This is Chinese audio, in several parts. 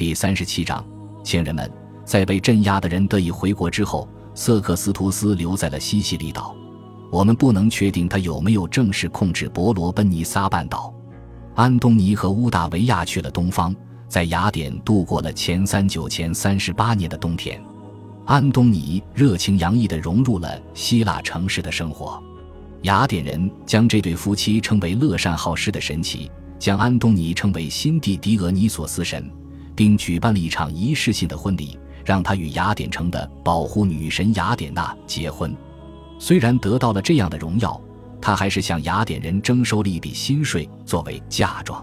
第三十七章，亲人们，在被镇压的人得以回国之后，瑟克斯图斯留在了西西里岛。我们不能确定他有没有正式控制伯罗奔尼撒半岛。安东尼和乌大维亚去了东方，在雅典度过了前三九前三十八年的冬天。安东尼热情洋溢地融入了希腊城市的生活。雅典人将这对夫妻称为乐善好施的神奇，将安东尼称为新帝狄俄尼索斯神，并举办了一场仪式性的婚礼，让他与雅典城的保护女神雅典娜结婚。虽然得到了这样的荣耀，他还是向雅典人征收了一笔薪税作为嫁妆。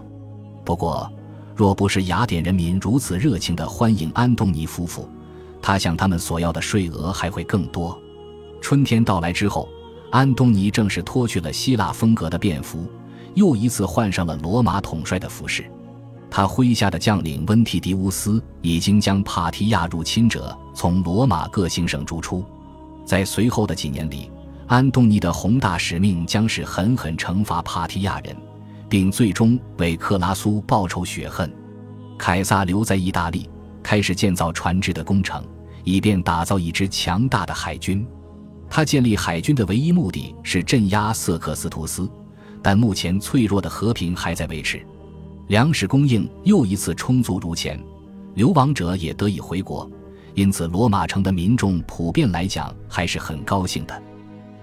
不过，若不是雅典人民如此热情地欢迎安东尼夫妇，他向他们索要的税额还会更多。春天到来之后，安东尼正式脱去了希腊风格的便服，又一次换上了罗马统帅的服饰。他麾下的将领温提迪乌斯已经将帕提亚入侵者从罗马各行省逐出。在随后的几年里，安东尼的宏大使命将是狠狠惩罚帕提亚人，并最终为克拉苏报仇雪恨。凯撒留在意大利，开始建造船只的工程，以便打造一支强大的海军。他建立海军的唯一目的是镇压瑟克斯图斯，但目前脆弱的和平还在维持。粮食供应又一次充足如前，流亡者也得以回国。因此，罗马城的民众普遍来讲还是很高兴的。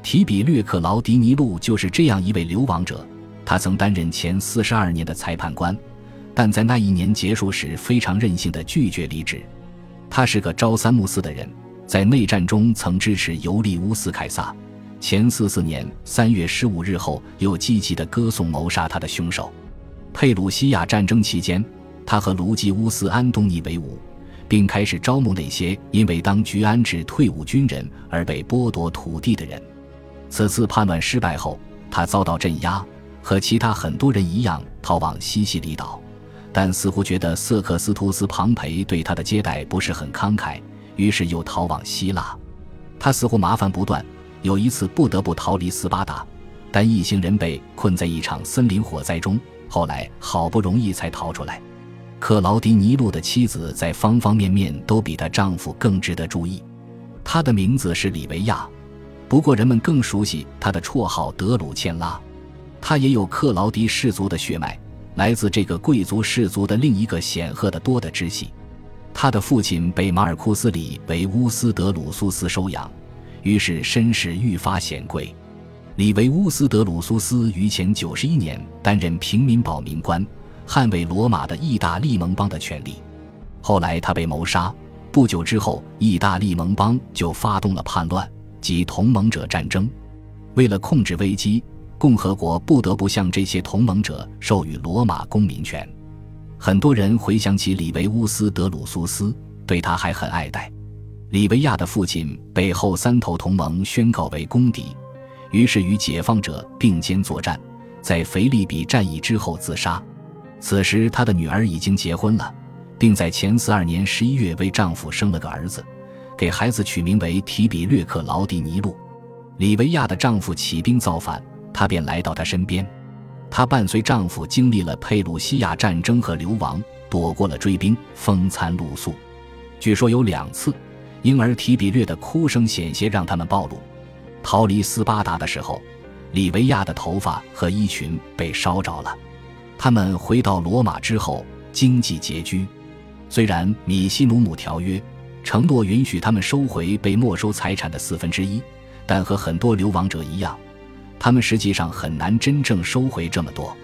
提比略克劳迪尼路就是这样一位流亡者，他曾担任前四十二年的裁判官，但在那一年结束时非常任性的拒绝离职。他是个朝三暮四的人，在内战中曾支持尤利乌斯凯撒，前四四年三月十五日后又积极地歌颂谋杀他的凶手。佩鲁西亚战争期间，他和卢基乌斯安东尼为伍。并开始招募那些因为当局安置退伍军人而被剥夺土地的人。此次叛乱失败后，他遭到镇压，和其他很多人一样逃往西西里岛，但似乎觉得瑟克斯图斯·庞培对他的接待不是很慷慨，于是又逃往希腊。他似乎麻烦不断，有一次不得不逃离斯巴达，但一行人被困在一场森林火灾中，后来好不容易才逃出来。克劳迪尼路的妻子在方方面面都比她丈夫更值得注意。她的名字是里维亚，不过人们更熟悉她的绰号德鲁茜拉。她也有克劳迪氏族的血脉，来自这个贵族氏族的另一个显赫的多的支系。她的父亲被马尔库斯里维乌斯德鲁苏斯收养，于是身世愈发显贵。里维乌斯德鲁苏斯于前九十一年担任平民保民官。捍卫罗马的意大利盟邦的权利。后来他被谋杀。不久之后，意大利盟邦就发动了叛乱及同盟者战争。为了控制危机，共和国不得不向这些同盟者授予罗马公民权。很多人回想起里维乌斯·德鲁苏斯，对他还很爱戴。里维亚的父亲被后三头同盟宣告为公敌，于是与解放者并肩作战，在腓力比战役之后自杀。此时，她的女儿已经结婚了，并在前四二年十一月为丈夫生了个儿子，给孩子取名为提比略克劳迪尼路。里维亚的丈夫起兵造反，她便来到他身边。她伴随丈夫经历了佩鲁西亚战争和流亡，躲过了追兵，风餐露宿。据说有两次，婴儿提比略的哭声险些让他们暴露。逃离斯巴达的时候，里维亚的头发和衣裙被烧着了。他们回到罗马之后，经济拮据。虽然米西努姆条约承诺允许他们收回被没收财产的四分之一，但和很多流亡者一样，他们实际上很难真正收回这么多。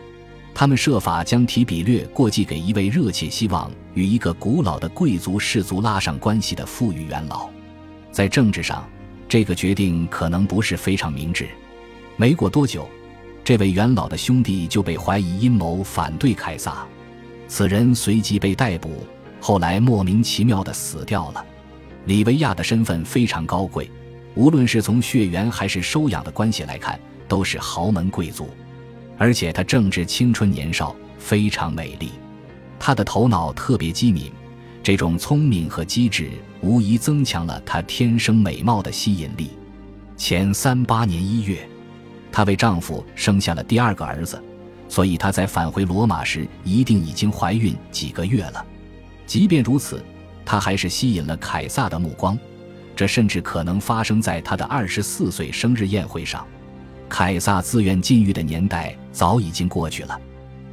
他们设法将提比略过继给一位热切希望与一个古老的贵族氏族拉上关系的富裕元老。在政治上，这个决定可能不是非常明智。没过多久。这位元老的兄弟就被怀疑阴谋反对凯撒，此人随即被逮捕，后来莫名其妙的死掉了。里维亚的身份非常高贵，无论是从血缘还是收养的关系来看，都是豪门贵族。而且她正值青春年少，非常美丽。她的头脑特别机敏，这种聪明和机智无疑增强了她天生美貌的吸引力。前三八年一月。她为丈夫生下了第二个儿子，所以她在返回罗马时一定已经怀孕几个月了。即便如此，他还是吸引了凯撒的目光。这甚至可能发生在他的二十四岁生日宴会上。凯撒自愿禁欲的年代早已经过去了。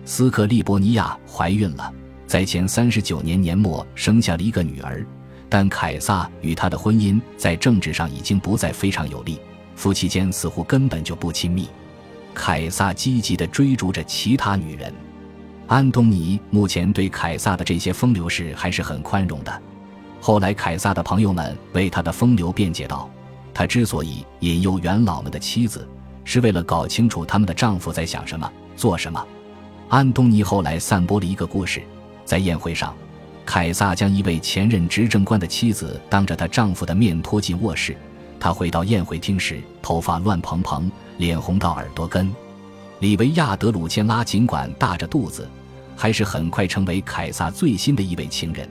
斯克利伯尼亚怀孕了，在前三十九年年末生下了一个女儿。但凯撒与他的婚姻在政治上已经不再非常有利，夫妻间似乎根本就不亲密。凯撒积极地追逐着其他女人。安东尼目前对凯撒的这些风流事还是很宽容的。后来，凯撒的朋友们为他的风流辩解道：“他之所以引诱元老们的妻子，是为了搞清楚他们的丈夫在想什么、做什么。”安东尼后来散播了一个故事，在宴会上。凯撒将一位前任执政官的妻子当着她丈夫的面拖进卧室。她回到宴会厅时，头发乱蓬蓬，脸红到耳朵根。里维亚德鲁切拉尽管大着肚子，还是很快成为凯撒最新的一位情人。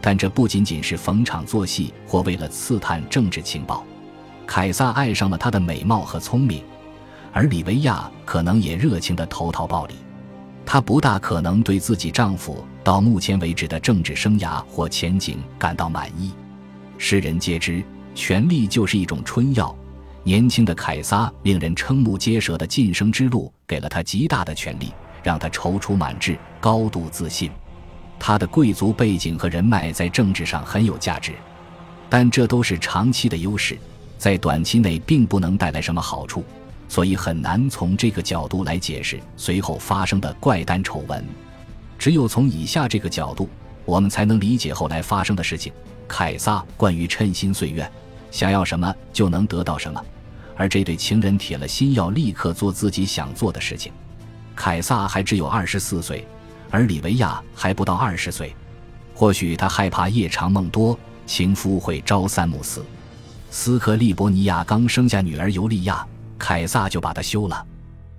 但这不仅仅是逢场作戏或为了刺探政治情报。凯撒爱上了她的美貌和聪明，而里维亚可能也热情的投桃报李。她不大可能对自己丈夫到目前为止的政治生涯或前景感到满意。世人皆知，权力就是一种春药。年轻的凯撒令人瞠目结舌的晋升之路给了他极大的权力，让他踌躇满志、高度自信。他的贵族背景和人脉在政治上很有价值，但这都是长期的优势，在短期内并不能带来什么好处。所以很难从这个角度来解释随后发生的怪诞丑闻，只有从以下这个角度，我们才能理解后来发生的事情。凯撒关于称心遂愿，想要什么就能得到什么，而这对情人铁了心要立刻做自己想做的事情。凯撒还只有二十四岁，而里维亚还不到二十岁，或许他害怕夜长梦多，情夫会朝三暮四。斯克利伯尼亚刚生下女儿尤利亚。凯撒就把他休了。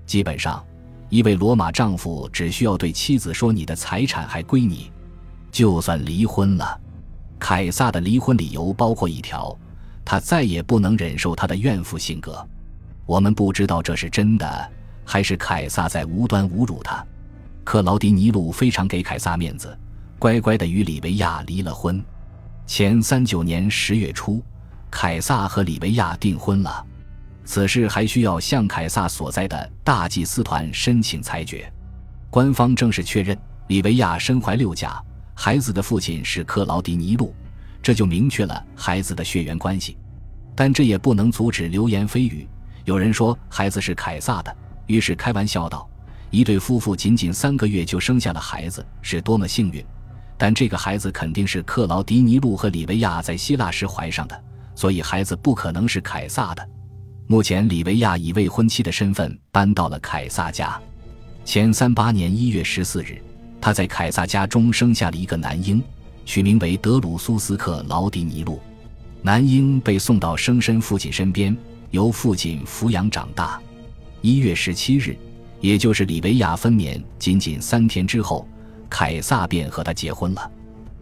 基本上，一位罗马丈夫只需要对妻子说：“你的财产还归你，就算离婚了。”凯撒的离婚理由包括一条：他再也不能忍受他的怨妇性格。我们不知道这是真的，还是凯撒在无端侮辱他。克劳迪尼路非常给凯撒面子，乖乖地与里维亚离了婚。前三九年十月初，凯撒和里维亚订婚了。此事还需要向凯撒所在的大祭司团申请裁决，官方正式确认里维亚身怀六甲，孩子的父亲是克劳迪尼路，这就明确了孩子的血缘关系。但这也不能阻止流言蜚语，有人说孩子是凯撒的，于是开玩笑道：“一对夫妇仅仅三个月就生下了孩子，是多么幸运！”但这个孩子肯定是克劳迪尼路和里维亚在希腊时怀上的，所以孩子不可能是凯撒的。目前，李维亚以未婚妻的身份搬到了凯撒家。前三八年一月十四日，他在凯撒家中生下了一个男婴，取名为德鲁苏斯克劳迪尼路。男婴被送到生身父亲身边，由父亲抚养长大。一月十七日，也就是李维亚分娩仅仅三天之后，凯撒便和他结婚了。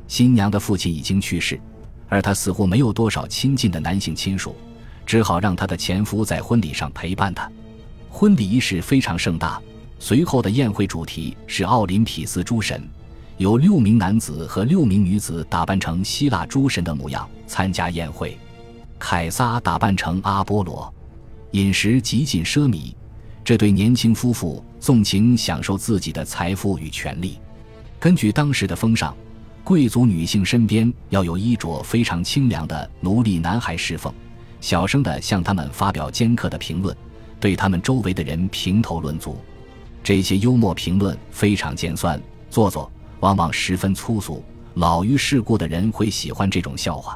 新娘的父亲已经去世，而他似乎没有多少亲近的男性亲属。只好让她的前夫在婚礼上陪伴她。婚礼仪式非常盛大，随后的宴会主题是奥林匹斯诸神，有六名男子和六名女子打扮成希腊诸神的模样参加宴会。凯撒打扮成阿波罗，饮食极尽奢靡。这对年轻夫妇纵情享受自己的财富与权力。根据当时的风尚，贵族女性身边要有衣着非常清凉的奴隶男孩侍奉。小声地向他们发表尖刻的评论，对他们周围的人评头论足。这些幽默评论非常尖酸、做作，往往十分粗俗。老于世故的人会喜欢这种笑话。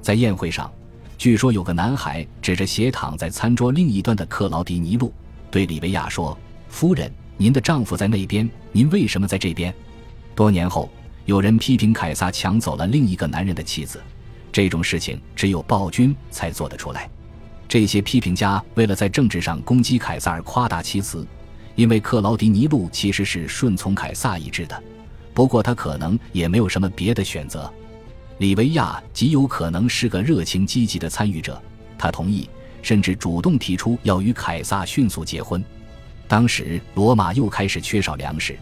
在宴会上，据说有个男孩指着斜躺在餐桌另一端的克劳迪尼路，对李维亚说：“夫人，您的丈夫在那边，您为什么在这边？”多年后，有人批评凯撒抢走了另一个男人的妻子。这种事情只有暴君才做得出来。这些批评家为了在政治上攻击凯撒而夸大其词，因为克劳迪尼路其实是顺从凯撒意志的。不过他可能也没有什么别的选择。里维亚极有可能是个热情积极的参与者，他同意甚至主动提出要与凯撒迅速结婚。当时罗马又开始缺少粮食，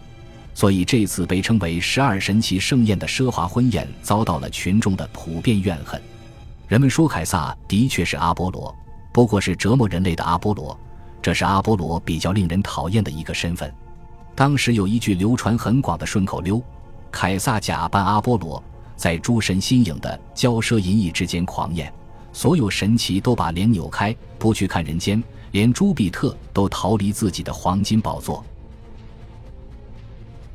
所以这次被称为十二神奇盛宴的奢华婚宴遭到了群众的普遍怨恨。人们说凯撒的确是阿波罗，不过是折磨人类的阿波罗，这是阿波罗比较令人讨厌的一个身份。当时有一句流传很广的顺口溜：“凯撒假扮阿波罗，在诸神新颖的骄奢淫逸之间狂宴，所有神奇都把脸扭开，不去看人间，连朱庇特都逃离自己的黄金宝座。”